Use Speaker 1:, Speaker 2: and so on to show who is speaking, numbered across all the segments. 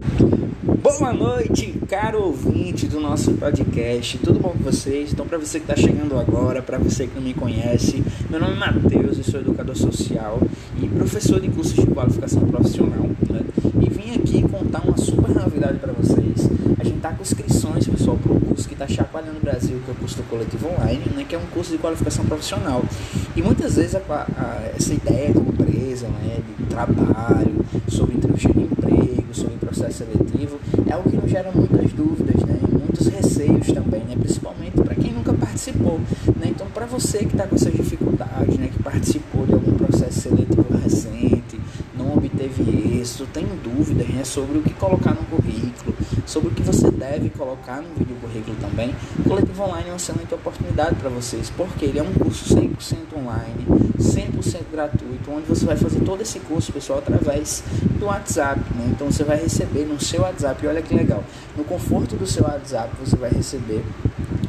Speaker 1: Boa noite, caro ouvinte do nosso podcast. Tudo bom com vocês? Então, para você que está chegando agora, para você que não me conhece, meu nome é Matheus, eu sou educador social e professor de cursos de qualificação profissional. Né? E vim aqui contar uma super novidade para vocês. A gente está com inscrições, pessoal, para um curso que está chacoalhando o Brasil, que é o curso do Coletivo Online, né? que é um curso de qualificação profissional. E muitas vezes a, a, essa ideia de empresa, né? de trabalho, sobre entrevista de emprego, processo seletivo, é algo que nos gera muitas dúvidas, né? E muitos receios também, né? Principalmente para quem nunca participou, né? Então, para você que está com essas dificuldades, né? Que participou de algum processo seletivo êxito, tem dúvidas, né? Sobre o que colocar no currículo, sobre o que você deve colocar no vídeo currículo também, o Coletivo Online é uma excelente oportunidade para vocês, porque ele é um curso 100% online, 100% gratuito, onde você vai fazer todo esse curso, pessoal, através do WhatsApp, né? Então você vai receber no seu WhatsApp, olha que legal, no conforto do seu WhatsApp você vai receber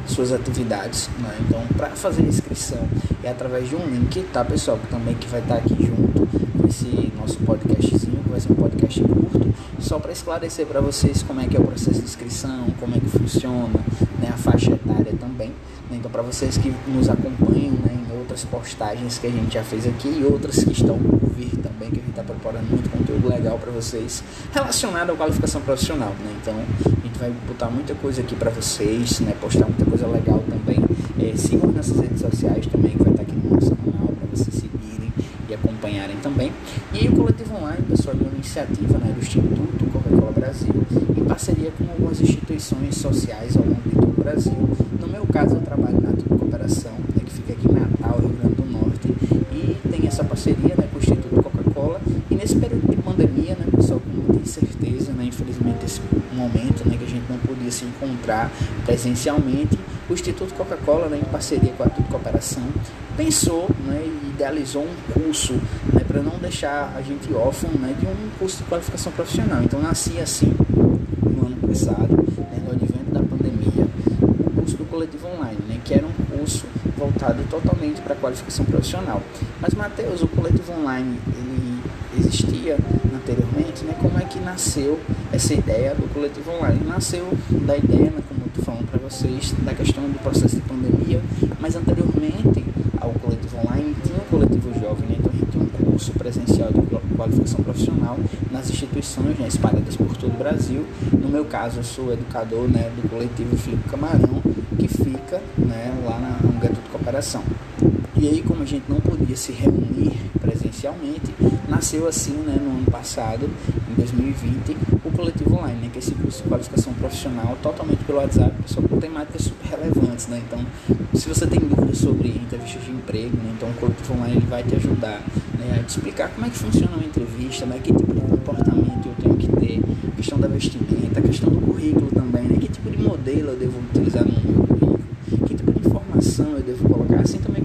Speaker 1: suas atividades, né? Então, para fazer a inscrição é através de um link, tá, pessoal? Que também que vai estar aqui junto esse nosso podcastzinho, vai ser um podcast curto, só para esclarecer para vocês como é que é o processo de inscrição, como é que funciona, né, a faixa etária também. Né? Então, para vocês que nos acompanham né, em outras postagens que a gente já fez aqui e outras que estão por vir também, que a gente está preparando muito conteúdo legal para vocês relacionado à qualificação profissional. Né? Então, a gente vai botar muita coisa aqui para vocês, né, postar muita coisa legal também. É, sigam nossas redes sociais também, que vai estar aqui no nosso canal para vocês seguirem e acompanharem também. E aí, o Coletivo Online, pessoal, é uma iniciativa né, do Instituto Coca-Cola Brasil, em parceria com algumas instituições sociais ao longo de todo o Brasil. No meu caso, eu trabalho na Tudo Cooperação, né, que fica aqui em Natal, Rio Grande do Norte, e tem essa parceria né, com o Instituto Coca-Cola. E nesse período de pandemia, né, pessoal, com muita incerteza, né, infelizmente, esse momento né, que a gente não podia se encontrar presencialmente, o Instituto Coca-Cola, né, em parceria com a Tudo Cooperação, pensou né, e idealizou um curso né, para não deixar a gente órfão né, de um curso de qualificação profissional. Então, nascia assim no ano passado, né, no advento da pandemia, o curso do Coletivo Online, né, que era um curso voltado totalmente para a qualificação profissional. Mas, Matheus, o Coletivo Online, ele existia anteriormente, né? Como é que nasceu essa ideia do coletivo online? Nasceu da ideia, né, como eu estou falando para vocês, da questão do processo de pandemia, mas anteriormente ao coletivo online tinha o coletivo jovem, né? Então a gente tinha um curso presencial de qualificação profissional nas instituições né, espalhadas por todo o Brasil. No meu caso, eu sou educador né, do coletivo Filipe Camarão, que fica né, lá na, no de Cooperação. E aí, como a gente não podia se reunir presencialmente, nasceu assim, né, no ano passado, em 2020, o Coletivo Online, né, que é esse curso de qualificação profissional totalmente pelo WhatsApp, só com temáticas super relevantes, né? Então, se você tem dúvidas sobre entrevistas de emprego, né, então o Coletivo Online ele vai te ajudar né, a te explicar como é que funciona uma entrevista, né, que tipo de comportamento eu tenho que ter, questão da vestimenta, questão do currículo também, né, que tipo de modelo eu devo utilizar no meu currículo, que tipo de informação eu devo colocar, assim também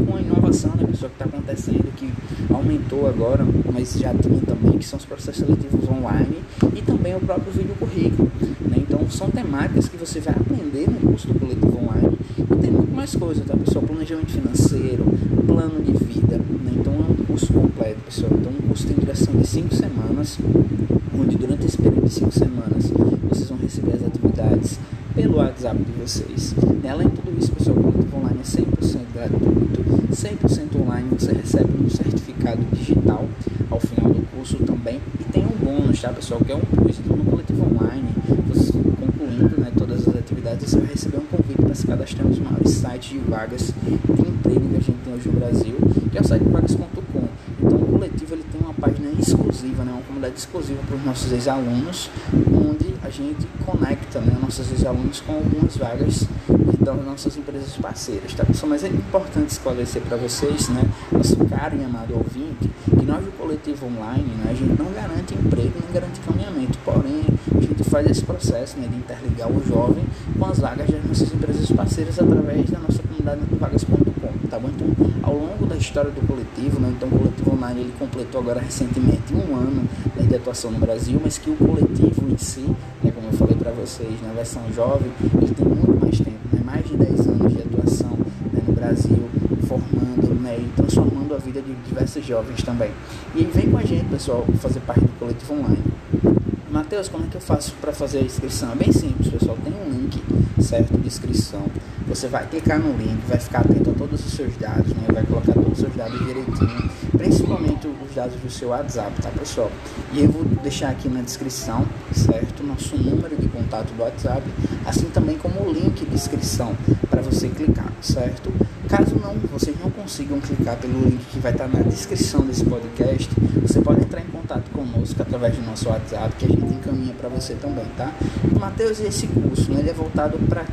Speaker 1: inovação, né, pessoal, que está acontecendo, que aumentou agora, mas já tinha também, que são os processos seletivos online e também o próprio vídeo currículo. Né? Então são temáticas que você vai aprender no curso do coletivo online e tem muito mais coisa, tá pessoal? Planejamento financeiro, plano de vida. Né? Então é um curso completo, pessoal. Então um curso tem duração de 5 semanas, onde durante esse período de 5 semanas vocês vão receber as atividades pelo WhatsApp de vocês. Além de tudo isso, pessoal, o coletivo online é 100% gratuito, 100% online, você recebe um certificado digital ao final do curso também. E tem um bônus, tá, pessoal, que é um. Então, no coletivo online, você concluindo né, todas as atividades, você vai receber um convite para se cadastrar nos maiores sites de vagas de emprego que a gente tem hoje no Brasil, que é o site vagas.com. Então, o coletivo ele tem uma página exclusiva, né, uma comunidade exclusiva para os nossos ex-alunos, onde a gente conecta né, nossos ex-alunos com algumas vagas das nossas empresas parceiras, tá pessoal? Mas é importante esclarecer para vocês, né, nosso caro e amado ouvinte, que nós do coletivo online, né, a gente não garante emprego, nem garante caminhamento, porém a gente faz esse processo né, de interligar o jovem com as vagas das nossas empresas parceiras através da nossa comunidade do vagas.com, tá bom? Então, ao longo da história do coletivo, né, então o coletivo online ele completou agora recentemente um ano né, de atuação no Brasil, mas que o coletivo em si, né, como eu falei para vocês, na versão jovem, ele tem muito mais tempo, né, mais de 10 anos de atuação né, no Brasil, formando né, e transformando a vida de diversos jovens também. E vem com a gente, pessoal, fazer parte do coletivo online. Matheus, como é que eu faço para fazer a inscrição? É bem simples, pessoal. Tem um link, certo, de inscrição. Você vai clicar no link, vai ficar atento a todos os seus dados, né? vai colocar todos os seus dados direitinho, principalmente os dados do seu WhatsApp, tá, pessoal? E eu vou deixar aqui na descrição, certo, nosso número de contato do WhatsApp, assim também como o link de inscrição para você clicar, certo? Caso não, vocês não consigam clicar pelo link que vai estar na descrição desse podcast, você pode entrar em contato conosco através do nosso WhatsApp, que a gente encaminha para você também, tá? Matheus, esse curso, né, ele é voltado para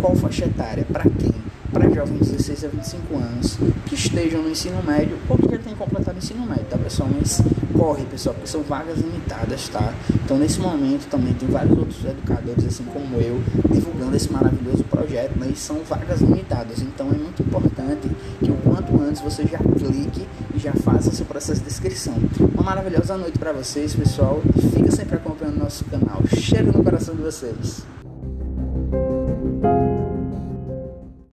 Speaker 1: qual faixa etária? Para quem? Para jovens de 16 a 25 anos que estejam no ensino médio ou que já tenham completado o ensino médio, tá pessoal? Mas corre, pessoal, porque são vagas limitadas, tá? Então, nesse momento também tem vários outros educadores, assim como eu, divulgando esse maravilhoso projeto, né? E são vagas limitadas, então é muito importante que o quanto antes você já clique e já faça seu processo de inscrição. Uma maravilhosa noite para vocês, pessoal, e fica sempre acompanhando nosso canal. Cheiro no coração de vocês.